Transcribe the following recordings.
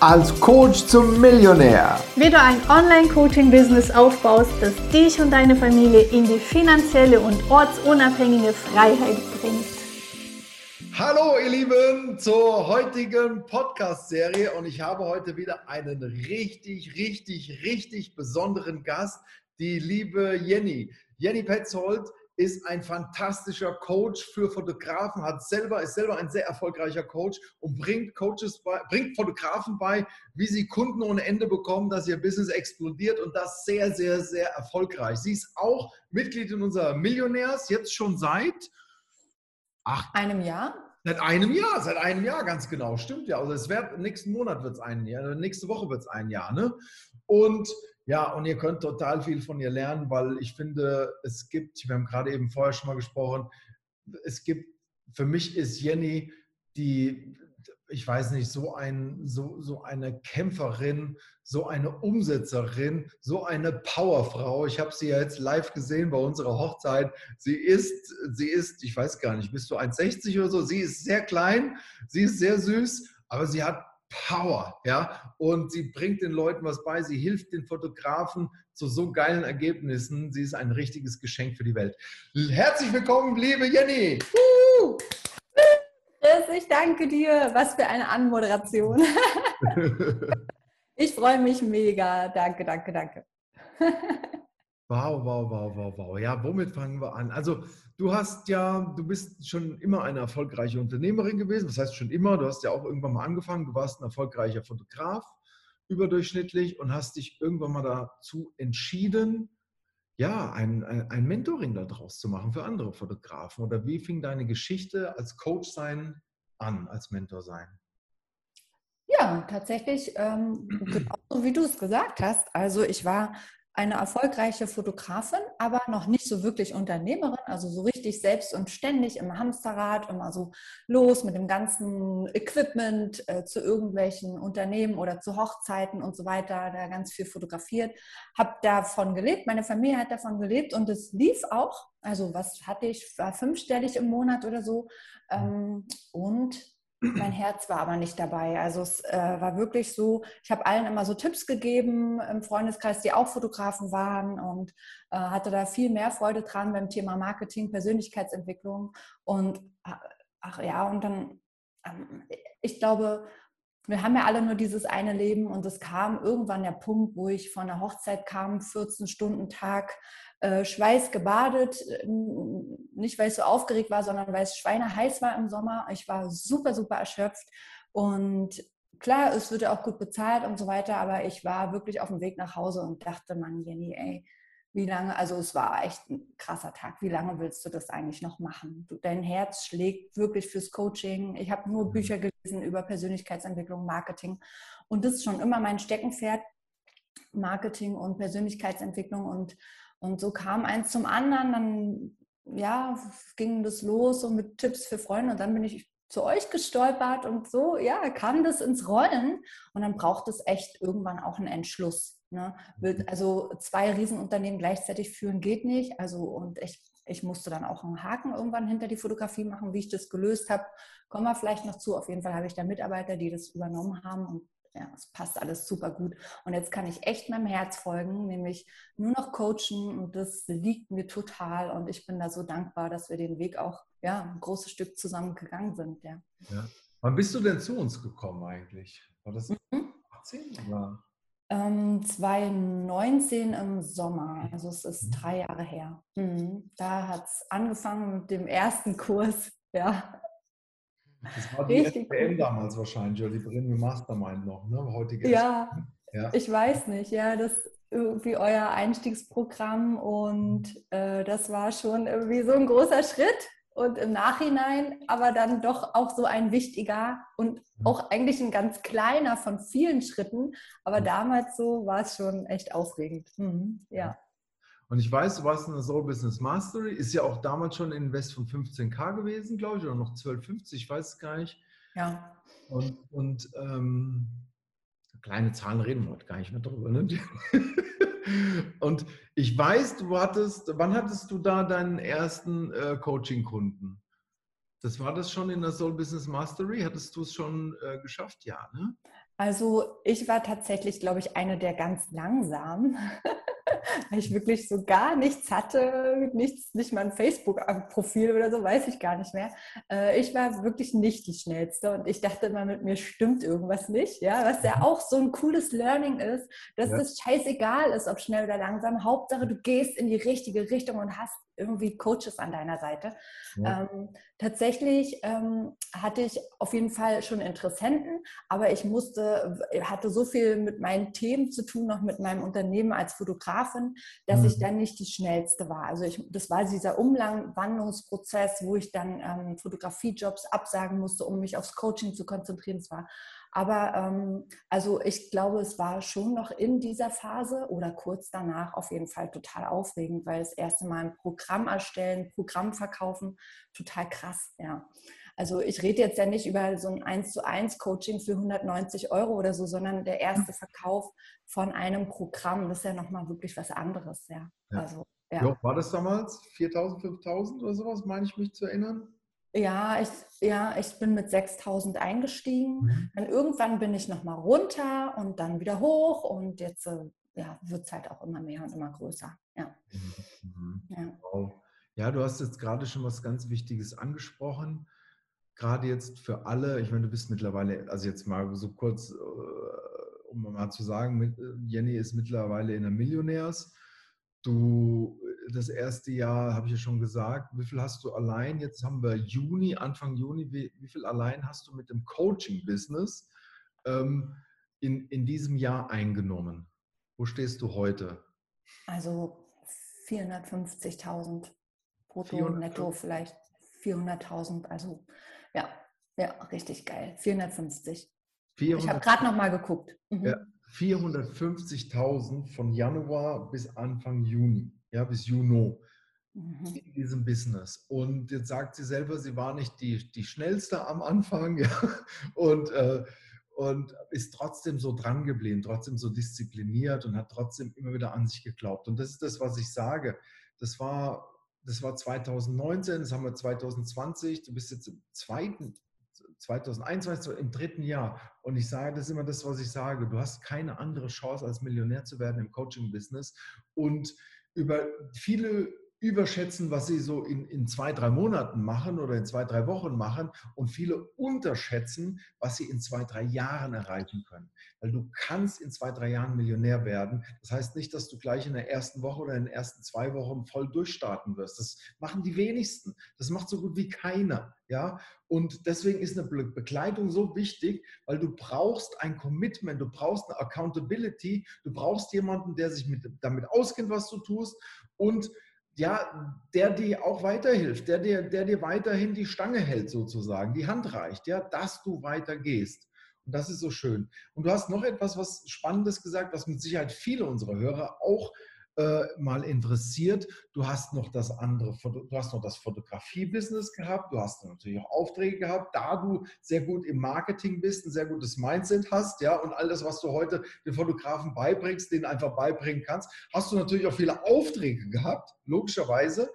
als Coach zum Millionär. Wie du ein Online-Coaching-Business aufbaust, das dich und deine Familie in die finanzielle und ortsunabhängige Freiheit bringt. Hallo ihr Lieben zur heutigen Podcast-Serie und ich habe heute wieder einen richtig, richtig, richtig besonderen Gast, die liebe Jenny. Jenny Petzold ist ein fantastischer Coach für Fotografen, hat selber, ist selber ein sehr erfolgreicher Coach und bringt Coaches bei, bringt Fotografen bei, wie sie Kunden ohne Ende bekommen, dass ihr Business explodiert und das sehr, sehr, sehr erfolgreich. Sie ist auch Mitglied in unserer Millionärs, jetzt schon seit acht, einem Jahr. Seit einem Jahr, seit einem Jahr, ganz genau. Stimmt ja. Also es wird nächsten Monat wird es ein Jahr, nächste Woche wird es ein Jahr, ne? Und ja, und ihr könnt total viel von ihr lernen, weil ich finde, es gibt, wir haben gerade eben vorher schon mal gesprochen, es gibt, für mich ist Jenny die, ich weiß nicht, so, ein, so, so eine Kämpferin, so eine Umsetzerin, so eine Powerfrau. Ich habe sie ja jetzt live gesehen bei unserer Hochzeit. Sie ist, sie ist, ich weiß gar nicht, bist du 1,60 oder so? Sie ist sehr klein, sie ist sehr süß, aber sie hat Power, ja, und sie bringt den Leuten was bei, sie hilft den Fotografen zu so geilen Ergebnissen. Sie ist ein richtiges Geschenk für die Welt. Herzlich willkommen, liebe Jenny. Chris, ich danke dir. Was für eine Anmoderation. ich freue mich mega. Danke, danke, danke. Wow, wow, wow, wow, wow. Ja, womit fangen wir an? Also, du hast ja, du bist schon immer eine erfolgreiche Unternehmerin gewesen. Das heißt schon immer, du hast ja auch irgendwann mal angefangen. Du warst ein erfolgreicher Fotograf, überdurchschnittlich und hast dich irgendwann mal dazu entschieden, ja, ein, ein, ein Mentoring daraus zu machen für andere Fotografen. Oder wie fing deine Geschichte als Coach sein an, als Mentor sein? Ja, tatsächlich, ähm, genau wie du es gesagt hast. Also ich war eine erfolgreiche Fotografin, aber noch nicht so wirklich Unternehmerin, also so richtig selbst und ständig im Hamsterrad, immer so los mit dem ganzen Equipment äh, zu irgendwelchen Unternehmen oder zu Hochzeiten und so weiter, da ganz viel fotografiert, habe davon gelebt, meine Familie hat davon gelebt und es lief auch, also was hatte ich, war fünfstellig im Monat oder so. Ähm, und mein Herz war aber nicht dabei. Also es äh, war wirklich so, ich habe allen immer so Tipps gegeben im Freundeskreis, die auch Fotografen waren und äh, hatte da viel mehr Freude dran beim Thema Marketing, Persönlichkeitsentwicklung. Und ach ja, und dann, ähm, ich glaube, wir haben ja alle nur dieses eine Leben und es kam irgendwann der Punkt, wo ich von der Hochzeit kam, 14 Stunden Tag, äh, Schweiß gebadet, äh, nicht weil ich so aufgeregt war, sondern weil es schweineheiß war im Sommer. Ich war super, super erschöpft und klar, es wird ja auch gut bezahlt und so weiter, aber ich war wirklich auf dem Weg nach Hause und dachte, Mann, Jenny, ey, wie lange, also es war echt ein krasser Tag. Wie lange willst du das eigentlich noch machen? Du, dein Herz schlägt wirklich fürs Coaching. Ich habe nur mhm. Bücher gelesen über Persönlichkeitsentwicklung, Marketing. Und das ist schon immer mein Steckenpferd, Marketing und Persönlichkeitsentwicklung. Und und so kam eins zum anderen, dann ja, ging das los und mit Tipps für Freunde und dann bin ich zu euch gestolpert und so, ja, kam das ins Rollen und dann braucht es echt irgendwann auch einen Entschluss. Ne? Mhm. Also zwei Riesenunternehmen gleichzeitig führen geht nicht. Also und ich, ich musste dann auch einen Haken irgendwann hinter die Fotografie machen, wie ich das gelöst habe. Kommen wir vielleicht noch zu. Auf jeden Fall habe ich da Mitarbeiter, die das übernommen haben und ja, es passt alles super gut. Und jetzt kann ich echt meinem Herz folgen, nämlich nur noch coachen und das liegt mir total. Und ich bin da so dankbar, dass wir den Weg auch ja, ein großes Stück zusammen gegangen sind. Ja. ja. Wann bist du denn zu uns gekommen eigentlich? War das mhm. 18 oder? Ähm, 2019 im Sommer, also es ist mhm. drei Jahre her. Mhm. Da hat es angefangen mit dem ersten Kurs, ja. Das war die Richtig SPM cool. damals wahrscheinlich, oder die Premium Mastermind noch, ne? Heutige ja, ja, ich weiß nicht, ja, das irgendwie euer Einstiegsprogramm und äh, das war schon irgendwie so ein großer Schritt und im Nachhinein aber dann doch auch so ein wichtiger und mhm. auch eigentlich ein ganz kleiner von vielen Schritten, aber mhm. damals so war es schon echt aufregend. Mhm, ja. Und ich weiß, du warst in der Soul Business Mastery, ist ja auch damals schon ein Invest von 15k gewesen, glaube ich, oder noch 12,50, ich weiß es gar nicht. Ja. Und, und ähm, kleine Zahlen reden wir heute gar nicht mehr drüber. Ne? und ich weiß, du hattest, wann hattest du da deinen ersten äh, Coaching-Kunden? Das war das schon in der Soul Business Mastery? Hattest du es schon äh, geschafft? Ja, ne? Also ich war tatsächlich, glaube ich, eine der ganz langsamen, weil ich wirklich so gar nichts hatte, nichts, nicht mal ein Facebook-Profil oder so, weiß ich gar nicht mehr. Äh, ich war wirklich nicht die schnellste und ich dachte immer, mit mir stimmt irgendwas nicht, ja, was ja auch so ein cooles Learning ist, dass ja. es scheißegal ist, ob schnell oder langsam. Hauptsache, du gehst in die richtige Richtung und hast irgendwie Coaches an deiner Seite. Ja. Ähm, tatsächlich ähm, hatte ich auf jeden Fall schon Interessenten, aber ich musste, hatte so viel mit meinen Themen zu tun, noch mit meinem Unternehmen als Fotografin, dass mhm. ich dann nicht die schnellste war. Also ich, das war dieser Umwandlungsprozess, wo ich dann ähm, Fotografiejobs absagen musste, um mich aufs Coaching zu konzentrieren. Es war aber ähm, also ich glaube, es war schon noch in dieser Phase oder kurz danach auf jeden Fall total aufregend, weil das erste Mal ein Programm erstellen, Programm verkaufen, total krass, ja. Also ich rede jetzt ja nicht über so ein 1 zu 1 Coaching für 190 Euro oder so, sondern der erste Verkauf von einem Programm, das ist ja nochmal wirklich was anderes, ja. ja. Also, ja. Jo, war das damals 4.000, 5.000 oder sowas, meine ich mich zu erinnern? Ja, ich, ja, ich bin mit 6000 eingestiegen. Mhm. Dann irgendwann bin ich nochmal runter und dann wieder hoch und jetzt äh, ja, wird es halt auch immer mehr und immer größer. Ja. Mhm. Ja. Wow. ja, du hast jetzt gerade schon was ganz Wichtiges angesprochen. Gerade jetzt für alle, ich meine, du bist mittlerweile, also jetzt mal so kurz, äh, um mal zu sagen, Jenny ist mittlerweile in der Millionärs. Du das erste Jahr, habe ich ja schon gesagt, wie viel hast du allein? Jetzt haben wir Juni, Anfang Juni, wie, wie viel allein hast du mit dem Coaching-Business ähm, in, in diesem Jahr eingenommen? Wo stehst du heute? Also 450.000 brutto, 400, netto vielleicht 400.000. Also ja, ja, richtig geil. 450. 400, ich habe gerade noch mal geguckt. Mhm. Ja, 450.000 von Januar bis Anfang Juni ja, bis Juni mhm. in diesem Business. Und jetzt sagt sie selber, sie war nicht die, die schnellste am Anfang ja, und, äh, und ist trotzdem so dran geblieben, trotzdem so diszipliniert und hat trotzdem immer wieder an sich geglaubt. Und das ist das, was ich sage. Das war, das war 2019, das haben wir 2020, du bist jetzt im zweiten 2021, im dritten Jahr. Und ich sage, das ist immer das, was ich sage. Du hast keine andere Chance, als Millionär zu werden im Coaching-Business. Und über viele überschätzen, was sie so in, in zwei, drei Monaten machen oder in zwei, drei Wochen machen und viele unterschätzen, was sie in zwei, drei Jahren erreichen können. Weil du kannst in zwei, drei Jahren Millionär werden. Das heißt nicht, dass du gleich in der ersten Woche oder in den ersten zwei Wochen voll durchstarten wirst. Das machen die wenigsten. Das macht so gut wie keiner. Ja, und deswegen ist eine Begleitung so wichtig, weil du brauchst ein Commitment, du brauchst eine Accountability, du brauchst jemanden, der sich mit, damit auskennt, was du tust und ja, der dir auch weiterhilft, der dir, der dir weiterhin die Stange hält sozusagen, die Hand reicht, ja, dass du weitergehst. Und das ist so schön. Und du hast noch etwas, was Spannendes gesagt, was mit Sicherheit viele unserer Hörer auch äh, mal interessiert. Du hast noch das andere, du hast noch das Fotografie-Business gehabt, du hast natürlich auch Aufträge gehabt, da du sehr gut im Marketing bist, ein sehr gutes Mindset hast, ja, und all das, was du heute den Fotografen beibringst, denen einfach beibringen kannst, hast du natürlich auch viele Aufträge gehabt, logischerweise.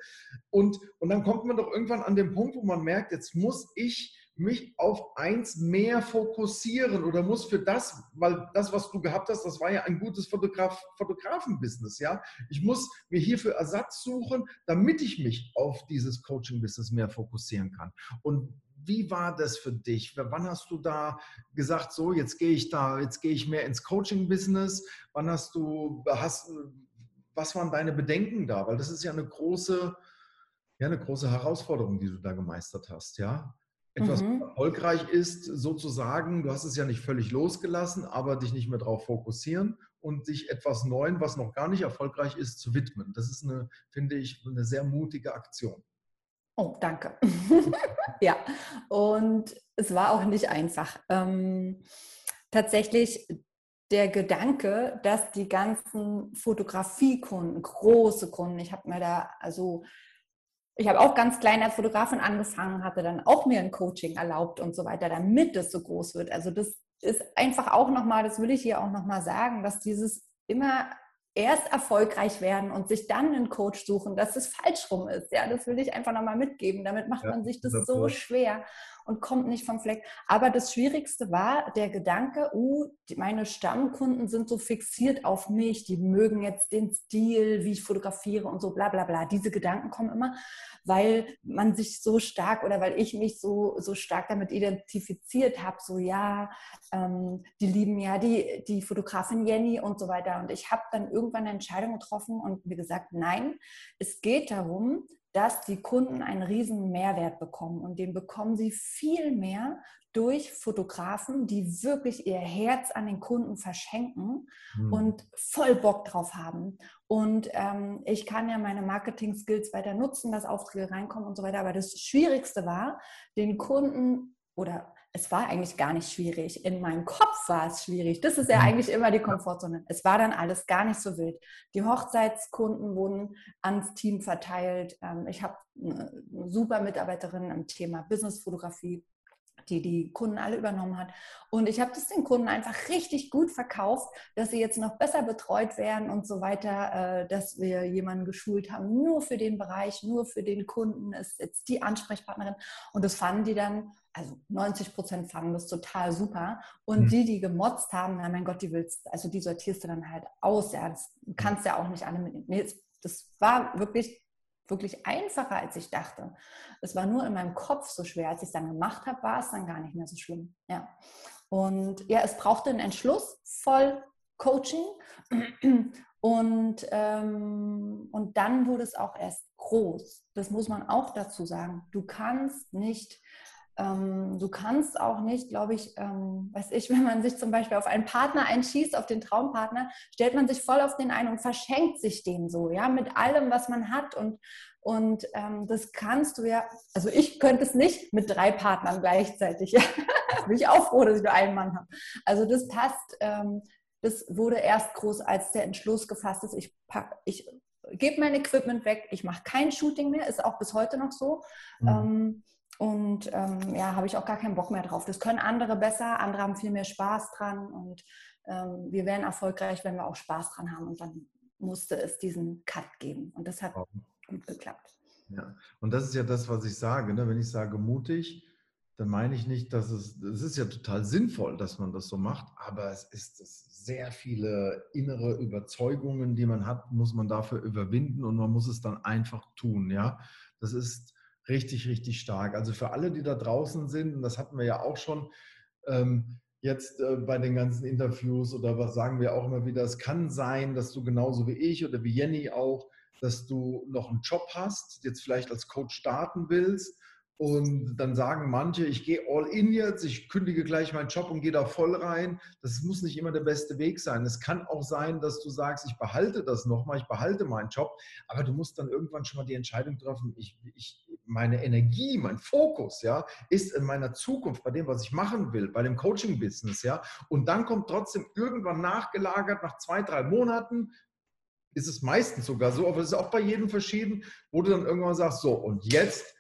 Und, und dann kommt man doch irgendwann an den Punkt, wo man merkt, jetzt muss ich mich auf eins mehr fokussieren oder muss für das, weil das, was du gehabt hast, das war ja ein gutes Fotograf, Fotografen-Business, ja. Ich muss mir hierfür Ersatz suchen, damit ich mich auf dieses Coaching-Business mehr fokussieren kann. Und wie war das für dich? Wann hast du da gesagt, so jetzt gehe ich da, jetzt gehe ich mehr ins Coaching-Business? Wann hast du, hast, was waren deine Bedenken da? Weil das ist ja eine große, ja, eine große Herausforderung, die du da gemeistert hast, ja etwas mhm. erfolgreich ist, sozusagen, du hast es ja nicht völlig losgelassen, aber dich nicht mehr darauf fokussieren und dich etwas Neuem, was noch gar nicht erfolgreich ist, zu widmen. Das ist eine, finde ich, eine sehr mutige Aktion. Oh, danke. ja, und es war auch nicht einfach. Ähm, tatsächlich der Gedanke, dass die ganzen Fotografiekunden, große Kunden, ich habe mir da also ich habe auch ganz klein als Fotografin angefangen, hatte dann auch mir ein Coaching erlaubt und so weiter, damit es so groß wird. Also das ist einfach auch nochmal, das will ich hier auch nochmal sagen, dass dieses immer erst erfolgreich werden und sich dann einen Coach suchen, dass es falsch rum ist. Ja, das will ich einfach nochmal mitgeben. Damit macht ja, man sich das so schwer. und kommt nicht vom Fleck. Aber das Schwierigste war der Gedanke, uh, meine Stammkunden sind so fixiert auf mich, die mögen jetzt den Stil, wie ich fotografiere und so bla bla bla. Diese Gedanken kommen immer, weil man sich so stark oder weil ich mich so, so stark damit identifiziert habe, so ja, ähm, die lieben ja die, die Fotografin Jenny und so weiter. Und ich habe dann irgendwann eine Entscheidung getroffen und wie gesagt, nein, es geht darum, dass die Kunden einen riesen Mehrwert bekommen und den bekommen sie viel mehr durch Fotografen, die wirklich ihr Herz an den Kunden verschenken mhm. und voll Bock drauf haben. Und ähm, ich kann ja meine Marketing-Skills weiter nutzen, dass Aufträge reinkommen und so weiter. Aber das Schwierigste war, den Kunden oder es war eigentlich gar nicht schwierig. In meinem Kopf war es schwierig. Das ist ja mhm. eigentlich immer die Komfortzone. Es war dann alles gar nicht so wild. Die Hochzeitskunden wurden ans Team verteilt. Ähm, ich habe eine super Mitarbeiterin im Thema Businessfotografie die die Kunden alle übernommen hat. Und ich habe das den Kunden einfach richtig gut verkauft, dass sie jetzt noch besser betreut werden und so weiter, äh, dass wir jemanden geschult haben, nur für den Bereich, nur für den Kunden ist jetzt die Ansprechpartnerin. Und das fanden die dann, also 90 Prozent fanden das total super. Und mhm. die, die gemotzt haben, na mein Gott, die willst, also die sortierst du dann halt aus. Ja, das kannst ja auch nicht alle mitnehmen. Nee, das war wirklich wirklich einfacher, als ich dachte. Es war nur in meinem Kopf so schwer. Als ich es dann gemacht habe, war es dann gar nicht mehr so schlimm. Ja. Und ja, es brauchte einen Entschluss, voll Coaching. Und, ähm, und dann wurde es auch erst groß. Das muss man auch dazu sagen. Du kannst nicht ähm, du kannst auch nicht, glaube ich, ähm, weiß ich, wenn man sich zum Beispiel auf einen Partner einschießt, auf den Traumpartner, stellt man sich voll auf den ein und verschenkt sich den so, ja, mit allem, was man hat und und ähm, das kannst du ja, also ich könnte es nicht mit drei Partnern gleichzeitig. Ja. Bin ich auch froh, dass ich nur einen Mann habe. Also das passt, ähm, das wurde erst groß, als der Entschluss gefasst ist, ich pack, ich gebe mein Equipment weg, ich mache kein Shooting mehr, ist auch bis heute noch so. Mhm. Und ähm, ja, habe ich auch gar keinen Bock mehr drauf. Das können andere besser, andere haben viel mehr Spaß dran und ähm, wir werden erfolgreich, wenn wir auch Spaß dran haben. Und dann musste es diesen Cut geben. Und das hat gut geklappt. Ja, und das ist ja das, was ich sage. Ne? Wenn ich sage mutig, dann meine ich nicht, dass es, es ist ja total sinnvoll, dass man das so macht, aber es ist es sehr viele innere Überzeugungen, die man hat, muss man dafür überwinden und man muss es dann einfach tun. Ja, das ist richtig, richtig stark. Also für alle, die da draußen sind, und das hatten wir ja auch schon ähm, jetzt äh, bei den ganzen Interviews oder was sagen wir auch immer wieder, es kann sein, dass du genauso wie ich oder wie Jenny auch, dass du noch einen Job hast, jetzt vielleicht als Coach starten willst und dann sagen manche, ich gehe all in jetzt, ich kündige gleich meinen Job und gehe da voll rein. Das muss nicht immer der beste Weg sein. Es kann auch sein, dass du sagst, ich behalte das nochmal, ich behalte meinen Job, aber du musst dann irgendwann schon mal die Entscheidung treffen, ich, ich, meine Energie, mein Fokus, ja, ist in meiner Zukunft, bei dem, was ich machen will, bei dem Coaching-Business, ja. Und dann kommt trotzdem irgendwann nachgelagert, nach zwei, drei Monaten, ist es meistens sogar so, aber es ist auch bei jedem verschieden, wo du dann irgendwann sagst, so, und jetzt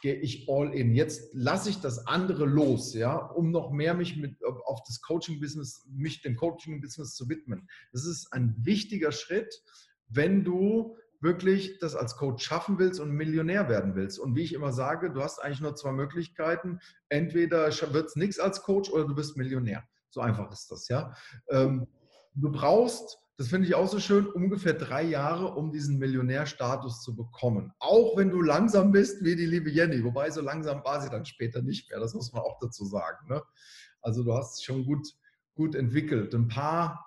gehe ich all in. Jetzt lasse ich das andere los, ja, um noch mehr mich mit auf das Coaching-Business, mich dem Coaching-Business zu widmen. Das ist ein wichtiger Schritt, wenn du wirklich das als Coach schaffen willst und Millionär werden willst. Und wie ich immer sage, du hast eigentlich nur zwei Möglichkeiten. Entweder wird es nichts als Coach oder du bist Millionär. So einfach ist das, ja. Ähm, du brauchst das finde ich auch so schön, ungefähr drei Jahre, um diesen Millionärstatus zu bekommen. Auch wenn du langsam bist, wie die liebe Jenny. Wobei, so langsam war sie dann später nicht mehr. Das muss man auch dazu sagen. Ne? Also du hast schon gut, gut entwickelt. Ein paar,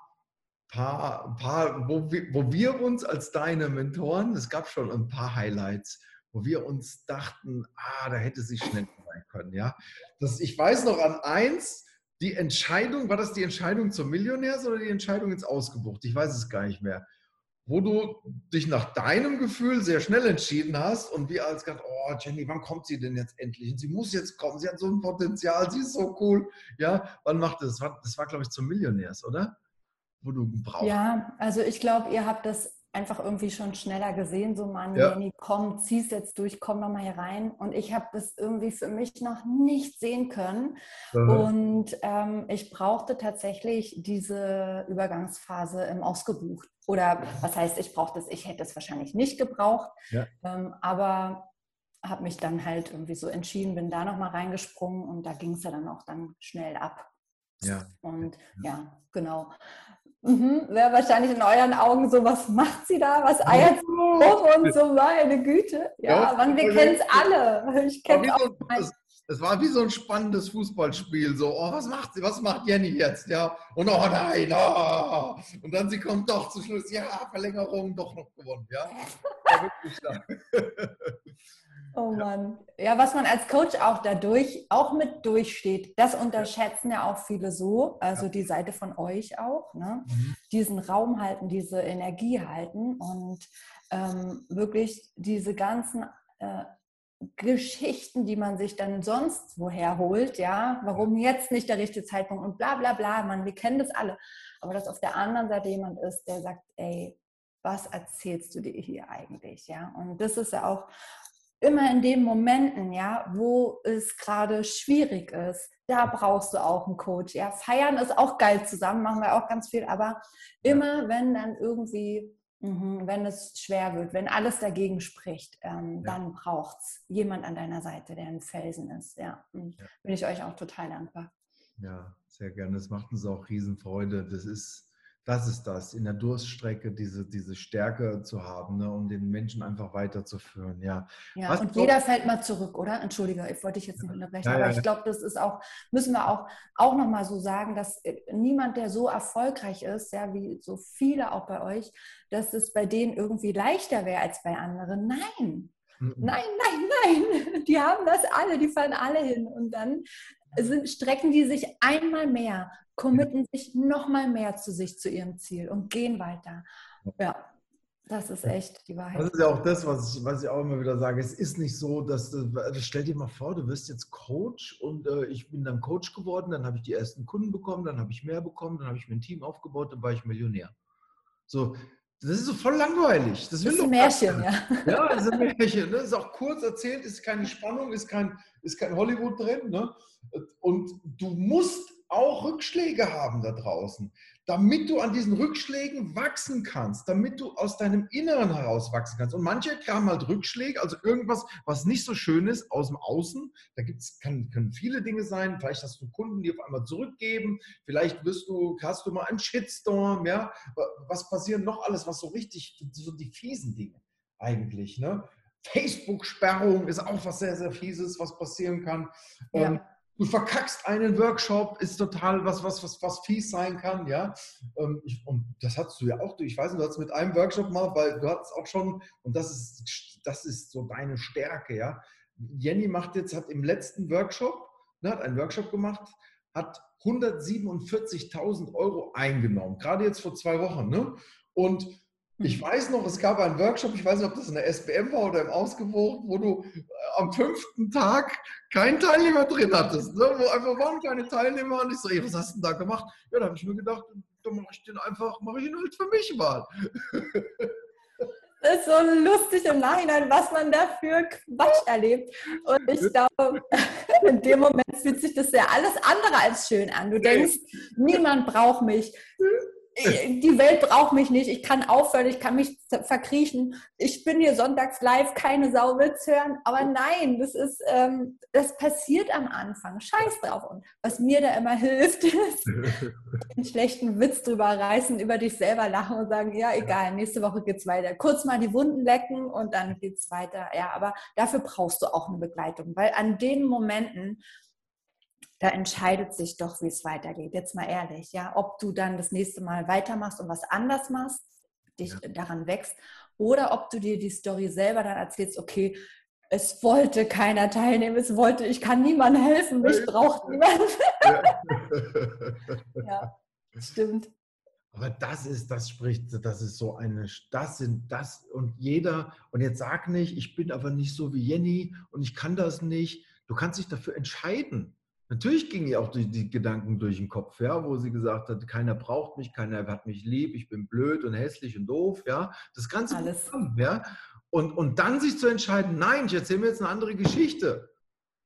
paar, paar wo, wir, wo wir uns als deine Mentoren, es gab schon ein paar Highlights, wo wir uns dachten, ah, da hätte sie schneller sein können. Ja? Das, ich weiß noch an eins, die Entscheidung, war das die Entscheidung zum Millionärs oder die Entscheidung ins Ausgebucht? Ich weiß es gar nicht mehr. Wo du dich nach deinem Gefühl sehr schnell entschieden hast und wir als gesagt, oh Jenny, wann kommt sie denn jetzt endlich? Und sie muss jetzt kommen, sie hat so ein Potenzial, sie ist so cool. Ja, wann macht das? Das war, das war glaube ich, zum Millionärs, oder? Wo du brauchst. Ja, also ich glaube, ihr habt das einfach irgendwie schon schneller gesehen, so Mann, ja. Jenny, komm, zieh's jetzt durch, komm noch mal hier rein. Und ich habe das irgendwie für mich noch nicht sehen können. Mhm. Und ähm, ich brauchte tatsächlich diese Übergangsphase im Ausgebucht. Oder was heißt, ich brauchte es, ich hätte es wahrscheinlich nicht gebraucht. Ja. Ähm, aber habe mich dann halt irgendwie so entschieden, bin da nochmal reingesprungen und da ging es ja dann auch dann schnell ab. Ja. Und ja, genau. Mhm, Wäre wahrscheinlich in euren Augen so, was macht sie da? Was eiert sie hoch und so, meine Güte. Ja, ja man, wir kennen es alle. Ich kenne auch. So, es war wie so ein spannendes Fußballspiel. So, oh, was macht sie? Was macht Jenny jetzt? Ja, und oh nein, oh. Und dann sie kommt doch zum Schluss, ja, Verlängerung, doch noch gewonnen. Ja, Oh Mann. Ja, was man als Coach auch dadurch auch mit durchsteht, das unterschätzen ja auch viele so, also die Seite von euch auch, ne? Mhm. diesen Raum halten, diese Energie halten und ähm, wirklich diese ganzen äh, Geschichten, die man sich dann sonst woher holt, ja, warum jetzt nicht der richtige Zeitpunkt und bla bla bla, man, wir kennen das alle. Aber dass auf der anderen Seite jemand ist, der sagt, ey, was erzählst du dir hier eigentlich, ja? Und das ist ja auch immer in den Momenten, ja, wo es gerade schwierig ist, da brauchst du auch einen Coach. Ja, feiern ist auch geil zusammen, machen wir auch ganz viel, aber immer wenn dann irgendwie, mh, wenn es schwer wird, wenn alles dagegen spricht, ähm, ja. dann braucht es jemand an deiner Seite, der ein Felsen ist. Ja, und ja. bin ich euch auch total dankbar. Ja, sehr gerne. Das macht uns auch Riesenfreude. Das ist das ist das, in der Durststrecke diese, diese Stärke zu haben ne, und den Menschen einfach weiterzuführen. Ja, ja Was und jeder fällt mal zurück, oder? Entschuldige, ich wollte dich jetzt nicht unterbrechen, ja, ja, aber ich glaube, das ist auch, müssen wir auch, auch nochmal so sagen, dass äh, niemand, der so erfolgreich ist, ja, wie so viele auch bei euch, dass es bei denen irgendwie leichter wäre als bei anderen. Nein, mhm. Nein, nein, nein. Die haben das alle, die fahren alle hin. Und dann sind, strecken die sich einmal mehr committen sich noch mal mehr zu sich, zu ihrem Ziel und gehen weiter. Ja, das ist echt die Wahrheit. Das ist ja auch das, was ich, was ich auch immer wieder sage. Es ist nicht so, dass, du, stell dir mal vor, du wirst jetzt Coach und äh, ich bin dann Coach geworden, dann habe ich die ersten Kunden bekommen, dann habe ich mehr bekommen, dann habe ich mir ein Team aufgebaut, dann war ich Millionär. So, das ist so voll langweilig. Das, das ist ein Märchen, ja. Ja, das ist ein Märchen. Ne? Das ist auch kurz erzählt, ist keine Spannung, ist kein, ist kein Hollywood drin. Ne? Und du musst auch Rückschläge haben da draußen, damit du an diesen Rückschlägen wachsen kannst, damit du aus deinem Inneren heraus wachsen kannst. Und manche haben halt Rückschläge, also irgendwas, was nicht so schön ist, aus dem Außen. Da gibt's, kann, können viele Dinge sein. Vielleicht hast du Kunden, die auf einmal zurückgeben. Vielleicht wirst du, hast du mal einen Shitstorm. Ja? Was passiert noch alles, was so richtig, so die fiesen Dinge eigentlich. Ne? Facebook-Sperrung ist auch was sehr, sehr fieses, was passieren kann. Ja. Du verkackst einen Workshop, ist total was, was, was, was fies sein kann, ja. Ähm, und das hast du ja auch, ich weiß nicht, du hast mit einem Workshop mal, weil du hast auch schon, und das ist, das ist so deine Stärke, ja. Jenny macht jetzt, hat im letzten Workshop, ne, hat einen Workshop gemacht, hat 147.000 Euro eingenommen, gerade jetzt vor zwei Wochen, ne? Und ich weiß noch, es gab einen Workshop, ich weiß nicht, ob das in der SBM war oder im Ausgewogen, wo du äh, am fünften Tag keinen Teilnehmer drin hattest. Ne? Wo einfach waren keine Teilnehmer und ich so, ey, was hast du denn da gemacht? Ja, da habe ich mir gedacht, da mache ich den einfach, mache ich ihn halt für mich mal. Das ist so lustig im Nachhinein, was man da für Quatsch erlebt. Und ich glaube, in dem Moment fühlt sich das ja alles andere als schön an. Du denkst, niemand braucht mich die Welt braucht mich nicht, ich kann aufhören, ich kann mich verkriechen, ich bin hier sonntags live, keine Sau will's hören, aber nein, das ist, ähm, das passiert am Anfang, scheiß drauf. Und was mir da immer hilft, ist, einen schlechten Witz drüber reißen, über dich selber lachen und sagen, ja, egal, nächste Woche geht's weiter. Kurz mal die Wunden lecken und dann geht's weiter. Ja, aber dafür brauchst du auch eine Begleitung, weil an den Momenten, da entscheidet sich doch, wie es weitergeht. Jetzt mal ehrlich, ja, ob du dann das nächste Mal weitermachst und was anders machst, dich ja. daran wächst, oder ob du dir die Story selber dann erzählst, okay, es wollte keiner teilnehmen, es wollte, ich kann niemandem helfen, mich braucht niemand. ja, stimmt. Aber das ist, das spricht, das ist so eine, das sind das und jeder, und jetzt sag nicht, ich bin aber nicht so wie Jenny und ich kann das nicht. Du kannst dich dafür entscheiden. Natürlich gingen ihr auch die, die, Gedanken durch den Kopf, ja, wo sie gesagt hat, keiner braucht mich, keiner hat mich lieb, ich bin blöd und hässlich und doof, ja. Das ganze Alles. Programm, ja. Und, und dann sich zu entscheiden, nein, ich erzähle mir jetzt eine andere Geschichte.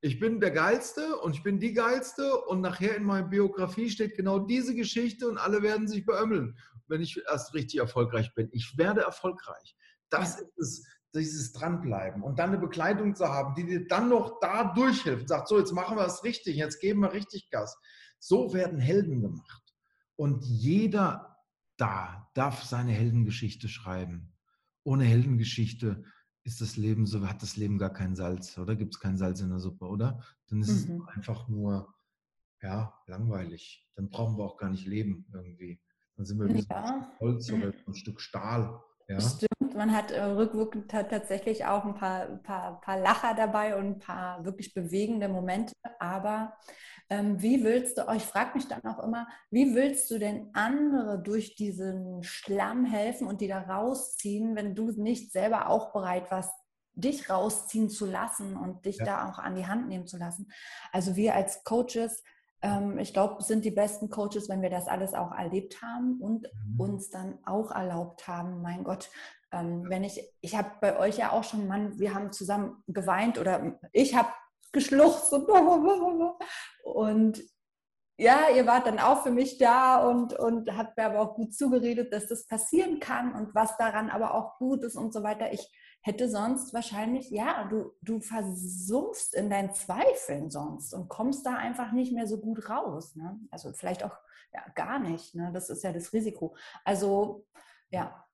Ich bin der Geilste und ich bin die Geilste und nachher in meiner Biografie steht genau diese Geschichte und alle werden sich beömmeln, wenn ich erst richtig erfolgreich bin. Ich werde erfolgreich. Das ja. ist es, dieses Dranbleiben und dann eine Begleitung zu haben, die dir dann noch da durchhilft, sagt, so, jetzt machen wir es richtig, jetzt geben wir richtig Gas. So werden Helden gemacht. Und jeder da darf seine Heldengeschichte schreiben. Ohne Heldengeschichte ist das Leben so, hat das Leben gar kein Salz, oder? Gibt es kein Salz in der Suppe, oder? Dann ist mhm. es einfach nur, ja, langweilig. Dann brauchen wir auch gar nicht leben irgendwie. Dann sind wir wie ja. so Holz oder ein Stück Stahl. Ja? Stimmt, man hat äh, rückwirkend tatsächlich auch ein paar, paar, paar Lacher dabei und ein paar wirklich bewegende Momente. Aber ähm, wie willst du, oh, ich frage mich dann auch immer, wie willst du denn andere durch diesen Schlamm helfen und die da rausziehen, wenn du nicht selber auch bereit warst, dich rausziehen zu lassen und dich ja. da auch an die Hand nehmen zu lassen? Also wir als Coaches, ähm, ich glaube, sind die besten Coaches, wenn wir das alles auch erlebt haben und mhm. uns dann auch erlaubt haben, mein Gott, ähm, wenn ich, ich habe bei euch ja auch schon, Mann, wir haben zusammen geweint oder ich habe geschluchzt und, und ja, ihr wart dann auch für mich da und, und habt mir aber auch gut zugeredet, dass das passieren kann und was daran aber auch gut ist und so weiter. Ich hätte sonst wahrscheinlich, ja, du, du versumpfst in deinen Zweifeln sonst und kommst da einfach nicht mehr so gut raus. Ne? Also vielleicht auch ja, gar nicht. Ne? Das ist ja das Risiko. Also ja,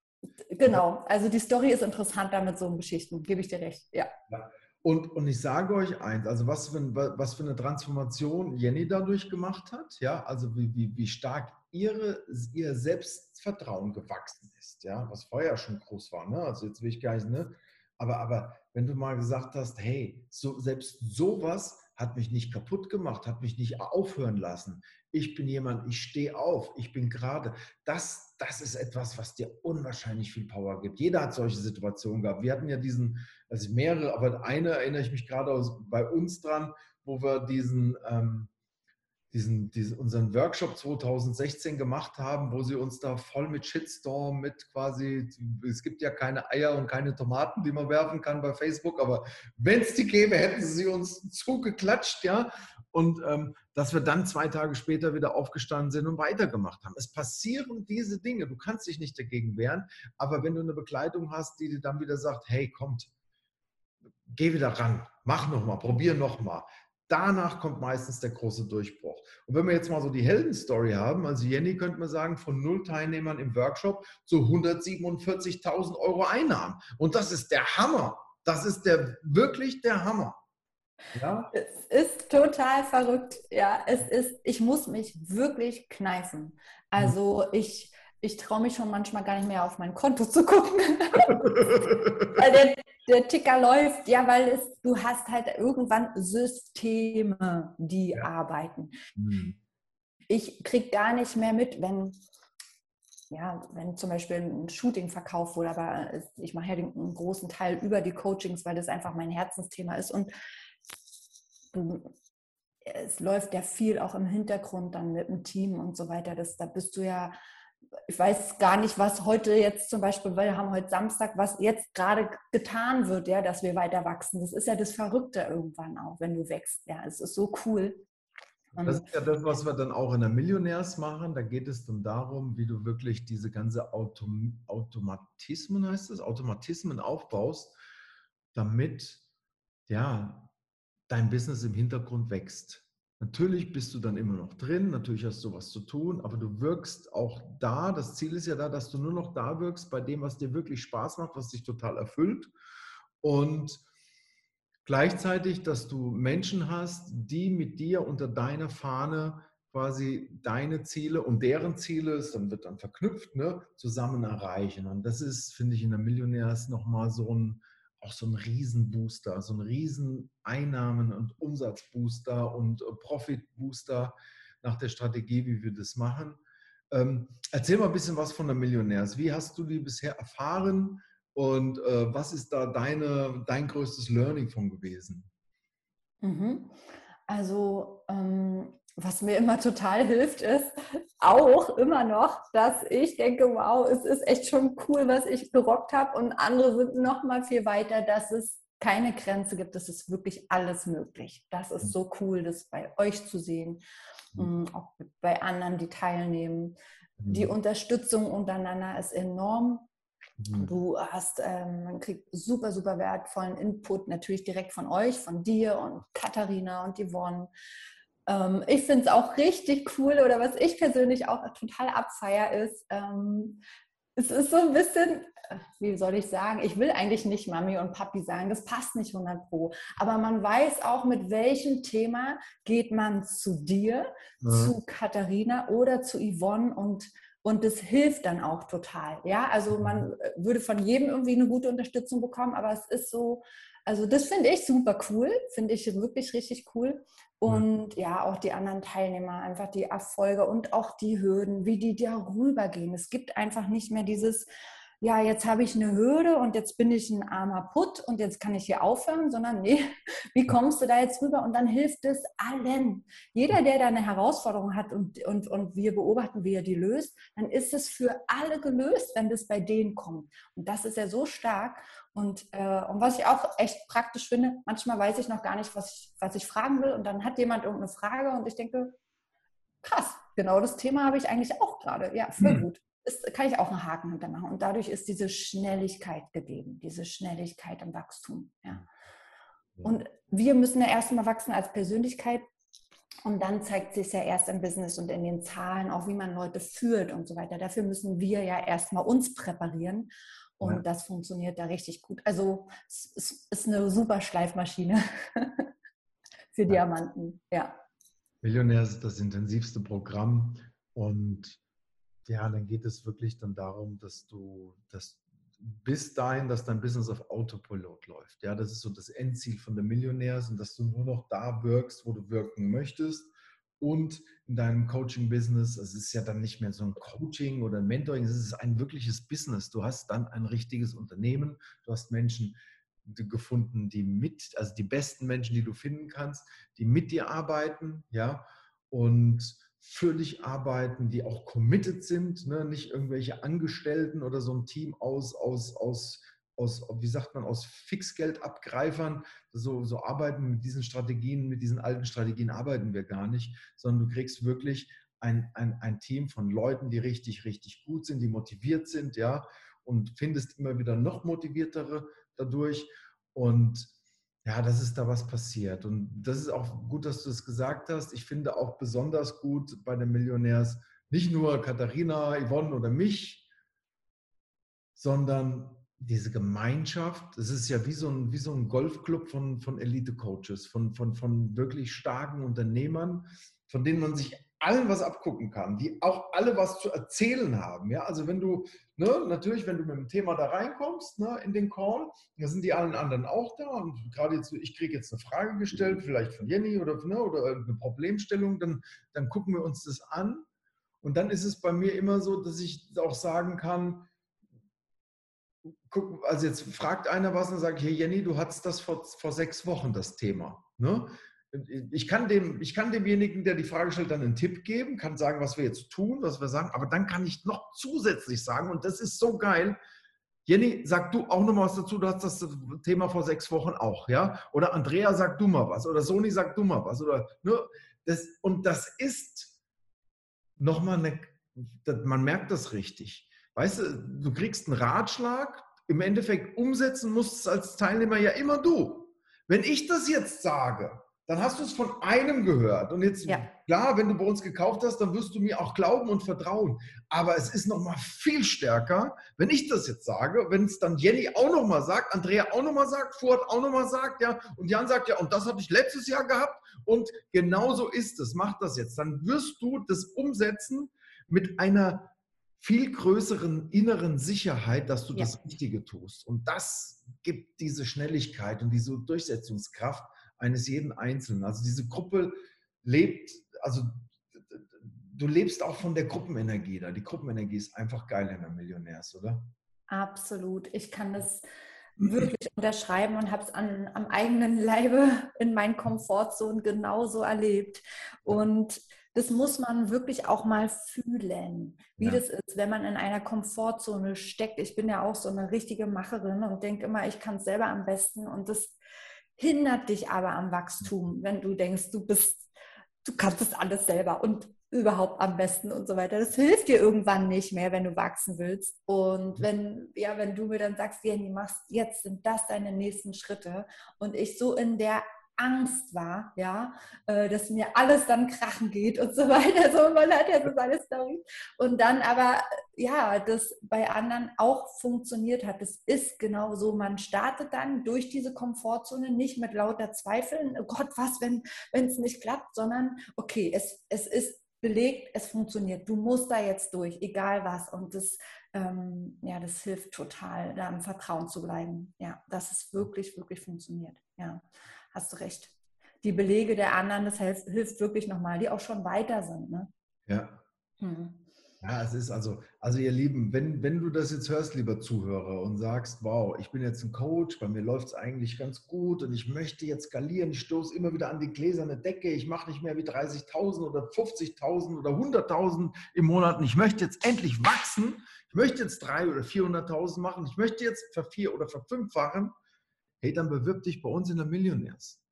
genau. Also die Story ist interessant da mit so Geschichten, gebe ich dir recht. Ja. ja. Und, und ich sage euch eins, also was für, was für eine Transformation Jenny dadurch gemacht hat, ja, also wie, wie, wie stark ihre, ihr Selbstvertrauen gewachsen ist, ja, was vorher schon groß war, ne? Also jetzt will ich gar nicht, ne? Aber, aber wenn du mal gesagt hast, hey, so, selbst sowas hat mich nicht kaputt gemacht, hat mich nicht aufhören lassen. Ich bin jemand, ich stehe auf, ich bin gerade. Das, das ist etwas, was dir unwahrscheinlich viel Power gibt. Jeder hat solche Situationen gehabt. Wir hatten ja diesen, also mehrere, aber eine erinnere ich mich gerade bei uns dran, wo wir diesen, ähm, diesen, diesen, unseren Workshop 2016 gemacht haben, wo sie uns da voll mit Shitstorm, mit quasi, es gibt ja keine Eier und keine Tomaten, die man werfen kann bei Facebook, aber wenn es die gäbe, hätten sie uns zugeklatscht, ja. Und ähm, dass wir dann zwei Tage später wieder aufgestanden sind und weitergemacht haben. Es passieren diese Dinge, du kannst dich nicht dagegen wehren, aber wenn du eine Begleitung hast, die dir dann wieder sagt, hey, kommt, geh wieder ran, mach nochmal, probier nochmal, danach kommt meistens der große Durchbruch. Und wenn wir jetzt mal so die Heldenstory haben, also Jenny könnte man sagen, von null Teilnehmern im Workshop zu 147.000 Euro Einnahmen. Und das ist der Hammer. Das ist der wirklich der Hammer. Ja? Es ist total verrückt. Ja, es ist, ich muss mich wirklich kneifen. Also ich, ich traue mich schon manchmal gar nicht mehr auf mein Konto zu gucken. Weil der, der Ticker läuft, ja, weil es, du hast halt irgendwann Systeme, die ja. arbeiten. Mhm. Ich kriege gar nicht mehr mit, wenn, ja, wenn zum Beispiel ein Shooting verkauft wurde, aber ich mache ja den, einen großen Teil über die Coachings, weil das einfach mein Herzensthema ist und es läuft ja viel auch im Hintergrund dann mit dem Team und so weiter. Das, da bist du ja ich weiß gar nicht, was heute jetzt zum Beispiel, wir haben heute Samstag, was jetzt gerade getan wird, ja, dass wir weiter wachsen. Das ist ja das Verrückte irgendwann auch, wenn du wächst. Ja, es ist so cool. Das ist ja das, was wir dann auch in der Millionärs machen. Da geht es dann darum, wie du wirklich diese ganze Autom Automatismen, heißt es, Automatismen aufbaust, damit ja, dein Business im Hintergrund wächst. Natürlich bist du dann immer noch drin, natürlich hast du was zu tun, aber du wirkst auch da. Das Ziel ist ja da, dass du nur noch da wirkst bei dem, was dir wirklich Spaß macht, was dich total erfüllt. Und gleichzeitig, dass du Menschen hast, die mit dir unter deiner Fahne quasi deine Ziele und deren Ziele, es dann wird dann verknüpft, ne, zusammen erreichen. Und das ist, finde ich, in der Millionärs nochmal so ein, auch so ein Riesenbooster, so ein riesen Einnahmen- und Umsatzbooster und äh, Profitbooster nach der Strategie, wie wir das machen. Ähm, erzähl mal ein bisschen was von der Millionärs. Wie hast du die bisher erfahren und äh, was ist da deine, dein größtes Learning von gewesen? Mhm. Also ähm, was mir immer total hilft, ist auch immer noch, dass ich denke, wow, es ist echt schon cool, was ich gerockt habe und andere sind noch mal viel weiter, dass es keine Grenze gibt, es ist wirklich alles möglich. Das ist so cool, das bei euch zu sehen, mhm. mm, auch bei anderen, die teilnehmen. Die mhm. Unterstützung untereinander ist enorm. Mhm. Du hast, ähm, man kriegt super, super wertvollen Input natürlich direkt von euch, von dir und Katharina und Yvonne. Ähm, ich finde es auch richtig cool oder was ich persönlich auch total abfeier ist, ähm, es ist so ein bisschen, wie soll ich sagen, ich will eigentlich nicht Mami und Papi sagen, das passt nicht 100 Pro. Aber man weiß auch, mit welchem Thema geht man zu dir, ja. zu Katharina oder zu Yvonne und und das hilft dann auch total. Ja, also man mhm. würde von jedem irgendwie eine gute Unterstützung bekommen, aber es ist so, also das finde ich super cool, finde ich wirklich richtig cool. Und ja. ja, auch die anderen Teilnehmer, einfach die Erfolge und auch die Hürden, wie die darüber gehen. Es gibt einfach nicht mehr dieses, ja, jetzt habe ich eine Hürde und jetzt bin ich ein armer Putt und jetzt kann ich hier aufhören, sondern nee, wie kommst du da jetzt rüber? Und dann hilft es allen. Jeder, der da eine Herausforderung hat und, und, und wir beobachten, wie er die löst, dann ist es für alle gelöst, wenn das bei denen kommt. Und das ist ja so stark. Und, äh, und was ich auch echt praktisch finde, manchmal weiß ich noch gar nicht, was ich, was ich fragen will. Und dann hat jemand irgendeine Frage und ich denke, krass, genau das Thema habe ich eigentlich auch gerade. Ja, voll hm. gut ist, kann ich auch einen Haken hintermachen. Und dadurch ist diese Schnelligkeit gegeben, diese Schnelligkeit im Wachstum. Ja. Und wir müssen ja erstmal wachsen als Persönlichkeit. Und dann zeigt sich ja erst im Business und in den Zahlen, auch wie man Leute führt und so weiter. Dafür müssen wir ja erstmal uns präparieren. Und ja. das funktioniert da richtig gut. Also es ist eine super Schleifmaschine für Diamanten. Ja. Millionär ist das intensivste Programm und ja, dann geht es wirklich dann darum, dass du das bis dahin, dass dein Business auf Autopilot läuft. Ja, das ist so das Endziel von der Millionärs und dass du nur noch da wirkst, wo du wirken möchtest. Und in deinem Coaching-Business, es ist ja dann nicht mehr so ein Coaching oder Mentoring, es ist ein wirkliches Business. Du hast dann ein richtiges Unternehmen, du hast Menschen gefunden, die mit, also die besten Menschen, die du finden kannst, die mit dir arbeiten, ja, und für dich arbeiten, die auch committed sind, ne? nicht irgendwelche Angestellten oder so ein Team aus, aus, aus, aus wie sagt man, aus Fixgeldabgreifern. So, so arbeiten mit diesen Strategien, mit diesen alten Strategien arbeiten wir gar nicht, sondern du kriegst wirklich ein, ein, ein Team von Leuten, die richtig, richtig gut sind, die motiviert sind, ja, und findest immer wieder noch motiviertere dadurch. Und ja, dass es da was passiert. Und das ist auch gut, dass du es gesagt hast. Ich finde auch besonders gut bei den Millionärs nicht nur Katharina, Yvonne oder mich, sondern diese Gemeinschaft. Es ist ja wie so ein, wie so ein Golfclub von, von Elite-Coaches, von, von, von wirklich starken Unternehmern, von denen man sich allen was abgucken kann, die auch alle was zu erzählen haben. Ja, also wenn du, ne, natürlich, wenn du mit dem Thema da reinkommst, ne, in den Call, da sind die allen anderen auch da. Und gerade jetzt, ich kriege jetzt eine Frage gestellt, vielleicht von Jenny oder, ne, oder eine Problemstellung, dann, dann gucken wir uns das an. Und dann ist es bei mir immer so, dass ich auch sagen kann, guck, also jetzt fragt einer was und sagt, hey Jenny, du hattest das vor, vor sechs Wochen, das Thema. Ne? Ich kann, dem, ich kann demjenigen, der die Frage stellt, dann einen Tipp geben, kann sagen, was wir jetzt tun, was wir sagen, aber dann kann ich noch zusätzlich sagen, und das ist so geil, Jenny, sag du auch noch mal was dazu, du hast das Thema vor sechs Wochen auch, ja? Oder Andrea, sag du mal was, oder Soni, sag du mal was, oder, ne? Das, und das ist nochmal eine, man merkt das richtig. Weißt du, du kriegst einen Ratschlag, im Endeffekt umsetzen musst es als Teilnehmer ja immer du. Wenn ich das jetzt sage, dann hast du es von einem gehört. Und jetzt, ja. klar, wenn du bei uns gekauft hast, dann wirst du mir auch glauben und vertrauen. Aber es ist noch mal viel stärker, wenn ich das jetzt sage, wenn es dann Jenny auch noch mal sagt, Andrea auch noch mal sagt, Fuhrt auch noch mal sagt, ja, und Jan sagt, ja, und das hatte ich letztes Jahr gehabt. Und genau so ist es. Mach das jetzt. Dann wirst du das umsetzen mit einer viel größeren inneren Sicherheit, dass du ja. das Richtige tust. Und das gibt diese Schnelligkeit und diese Durchsetzungskraft, eines jeden Einzelnen. Also diese Gruppe lebt, also du lebst auch von der Gruppenenergie da. Die Gruppenenergie ist einfach geil in der Millionärs, oder? Absolut. Ich kann das wirklich unterschreiben und habe es am eigenen Leibe in meinen Komfortzonen genauso erlebt. Und das muss man wirklich auch mal fühlen, wie ja. das ist, wenn man in einer Komfortzone steckt. Ich bin ja auch so eine richtige Macherin und denke immer, ich kann es selber am besten. Und das hindert dich aber am Wachstum, wenn du denkst, du bist, du kannst es alles selber. Und überhaupt am besten und so weiter. Das hilft dir irgendwann nicht mehr, wenn du wachsen willst. Und wenn, ja, wenn du mir dann sagst, Jenny, machst jetzt sind das deine nächsten Schritte und ich so in der Angst war, ja, äh, dass mir alles dann krachen geht und so weiter. So, man hat ja so seine Story. Und dann aber, ja, das bei anderen auch funktioniert hat. Das ist genau so. Man startet dann durch diese Komfortzone nicht mit lauter Zweifeln, oh Gott, was, wenn es nicht klappt, sondern okay, es, es ist belegt, es funktioniert. Du musst da jetzt durch, egal was. Und das, ähm, ja, das hilft total, da im Vertrauen zu bleiben. Ja, dass es wirklich, wirklich funktioniert. Ja, hast du recht. Die Belege der anderen, das hilft, hilft wirklich nochmal, die auch schon weiter sind. Ne? Ja. Hm. Ja, es ist also, also ihr Lieben, wenn, wenn du das jetzt hörst, lieber Zuhörer, und sagst, wow, ich bin jetzt ein Coach, bei mir läuft es eigentlich ganz gut und ich möchte jetzt skalieren, ich stoße immer wieder an die gläserne Decke, ich mache nicht mehr wie 30.000 oder 50.000 oder 100.000 im Monat und ich möchte jetzt endlich wachsen, ich möchte jetzt 300.000 oder 400.000 machen, ich möchte jetzt vervier- oder verfünffachen, hey, dann bewirb dich bei uns in der Millionärs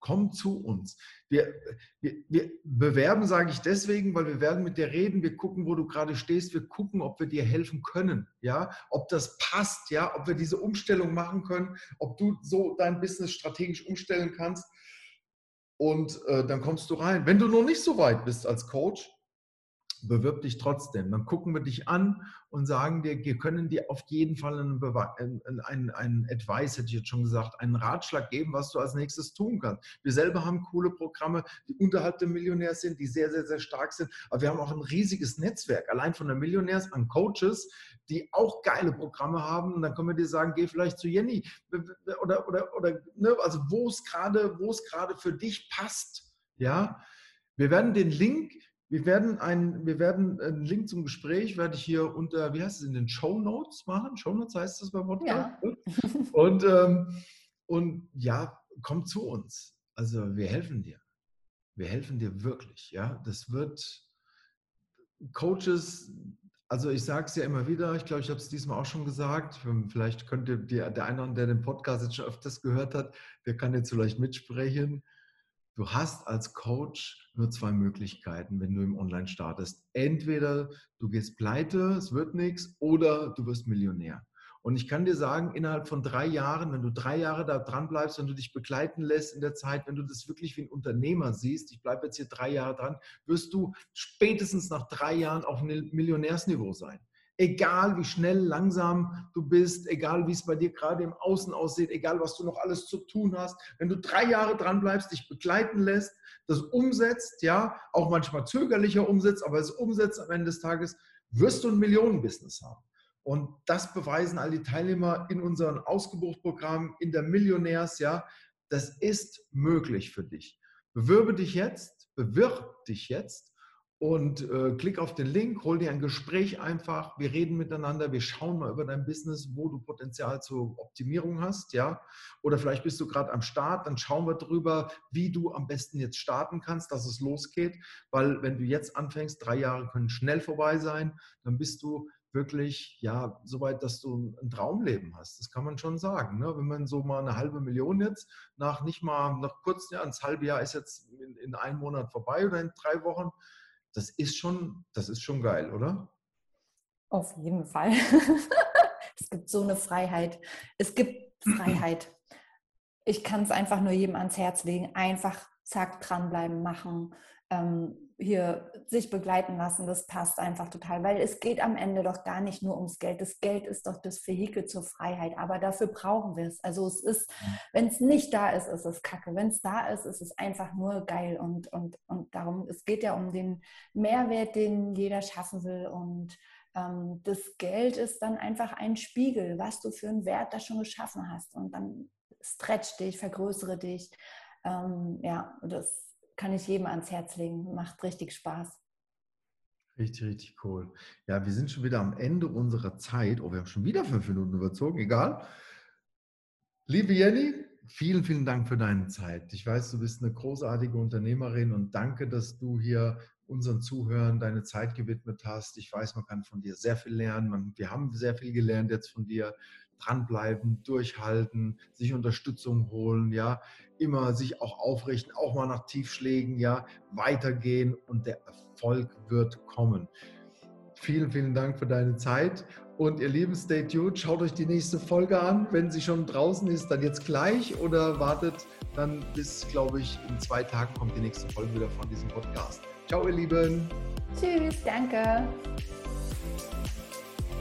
komm zu uns. Wir, wir, wir bewerben, sage ich deswegen, weil wir werden mit dir reden, wir gucken, wo du gerade stehst, wir gucken, ob wir dir helfen können, ja, ob das passt, ja, ob wir diese Umstellung machen können, ob du so dein Business strategisch umstellen kannst. Und äh, dann kommst du rein. Wenn du noch nicht so weit bist als Coach, bewirb dich trotzdem. Dann gucken wir dich an und sagen dir, wir können dir auf jeden Fall einen, einen, einen Advice, hätte ich jetzt schon gesagt, einen Ratschlag geben, was du als nächstes tun kannst. Wir selber haben coole Programme, die unterhalb der Millionärs sind, die sehr, sehr, sehr stark sind. Aber wir haben auch ein riesiges Netzwerk, allein von der Millionärs an Coaches, die auch geile Programme haben. Und dann können wir dir sagen, geh vielleicht zu Jenny oder, oder, oder ne, also wo es gerade, wo es gerade für dich passt. Ja, wir werden den Link wir werden, ein, wir werden einen Link zum Gespräch, werde ich hier unter, wie heißt es, in den Show Notes machen. Show Notes heißt das beim Podcast. Ja. Und, ähm, und ja, komm zu uns. Also wir helfen dir. Wir helfen dir wirklich. Ja, das wird Coaches, also ich sage es ja immer wieder, ich glaube, ich habe es diesmal auch schon gesagt. Vielleicht könnte der, der eine, der den Podcast jetzt schon öfters gehört hat, der kann jetzt vielleicht mitsprechen. Du hast als Coach nur zwei Möglichkeiten, wenn du im Online startest. Entweder du gehst pleite, es wird nichts, oder du wirst Millionär. Und ich kann dir sagen, innerhalb von drei Jahren, wenn du drei Jahre da dran bleibst, wenn du dich begleiten lässt in der Zeit, wenn du das wirklich wie ein Unternehmer siehst, ich bleibe jetzt hier drei Jahre dran, wirst du spätestens nach drei Jahren auf Millionärsniveau sein. Egal wie schnell, langsam du bist, egal wie es bei dir gerade im Außen aussieht, egal was du noch alles zu tun hast, wenn du drei Jahre dran bleibst, dich begleiten lässt, das umsetzt, ja, auch manchmal zögerlicher umsetzt, aber es umsetzt am Ende des Tages, wirst du ein Millionenbusiness haben. Und das beweisen all die Teilnehmer in unserem Ausgebuchprogramm, in der Millionärs, ja, das ist möglich für dich. Bewirbe dich jetzt, bewirb dich jetzt und äh, klick auf den Link, hol dir ein Gespräch einfach. Wir reden miteinander, wir schauen mal über dein Business, wo du Potenzial zur Optimierung hast, ja. Oder vielleicht bist du gerade am Start, dann schauen wir drüber, wie du am besten jetzt starten kannst, dass es losgeht. Weil wenn du jetzt anfängst, drei Jahre können schnell vorbei sein, dann bist du wirklich ja so weit, dass du ein Traumleben hast. Das kann man schon sagen. Ne? Wenn man so mal eine halbe Million jetzt nach nicht mal nach kurz, ja, ein halbes Jahr ist jetzt in, in einem Monat vorbei oder in drei Wochen das ist schon, das ist schon geil, oder? Auf jeden Fall. es gibt so eine Freiheit. Es gibt Freiheit. Ich kann es einfach nur jedem ans Herz legen. Einfach zack, dranbleiben, machen. Ähm, hier sich begleiten lassen, das passt einfach total, weil es geht am Ende doch gar nicht nur ums Geld. Das Geld ist doch das Vehikel zur Freiheit, aber dafür brauchen wir es. Also es ist, wenn es nicht da ist, ist es kacke. Wenn es da ist, ist es einfach nur geil und, und, und darum, es geht ja um den Mehrwert, den jeder schaffen will und ähm, das Geld ist dann einfach ein Spiegel, was du für einen Wert da schon geschaffen hast und dann stretch dich, vergrößere dich. Ähm, ja, das kann ich jedem ans Herz legen. Macht richtig Spaß. Richtig, richtig cool. Ja, wir sind schon wieder am Ende unserer Zeit. Oh, wir haben schon wieder fünf Minuten überzogen, egal. Liebe Jenny, vielen, vielen Dank für deine Zeit. Ich weiß, du bist eine großartige Unternehmerin und danke, dass du hier unseren Zuhörern deine Zeit gewidmet hast. Ich weiß, man kann von dir sehr viel lernen. wir haben sehr viel gelernt jetzt von dir. Dranbleiben, durchhalten, sich Unterstützung holen, ja, immer sich auch aufrichten, auch mal nach Tiefschlägen, ja, weitergehen und der Erfolg wird kommen. Vielen, vielen Dank für deine Zeit. Und ihr Lieben, stay tuned. Schaut euch die nächste Folge an. Wenn sie schon draußen ist, dann jetzt gleich oder wartet dann bis, glaube ich, in zwei Tagen kommt die nächste Folge wieder von diesem Podcast. Ciao, ihr Lieben. Tschüss, danke.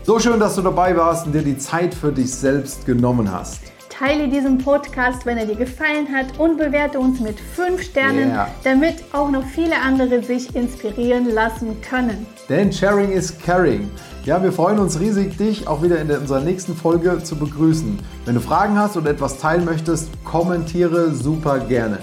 So schön, dass du dabei warst und dir die Zeit für dich selbst genommen hast. Teile diesen Podcast, wenn er dir gefallen hat und bewerte uns mit 5 Sternen, yeah. damit auch noch viele andere sich inspirieren lassen können. Denn Sharing is Caring. Ja, wir freuen uns riesig, dich auch wieder in unserer nächsten Folge zu begrüßen. Wenn du Fragen hast oder etwas teilen möchtest, kommentiere super gerne.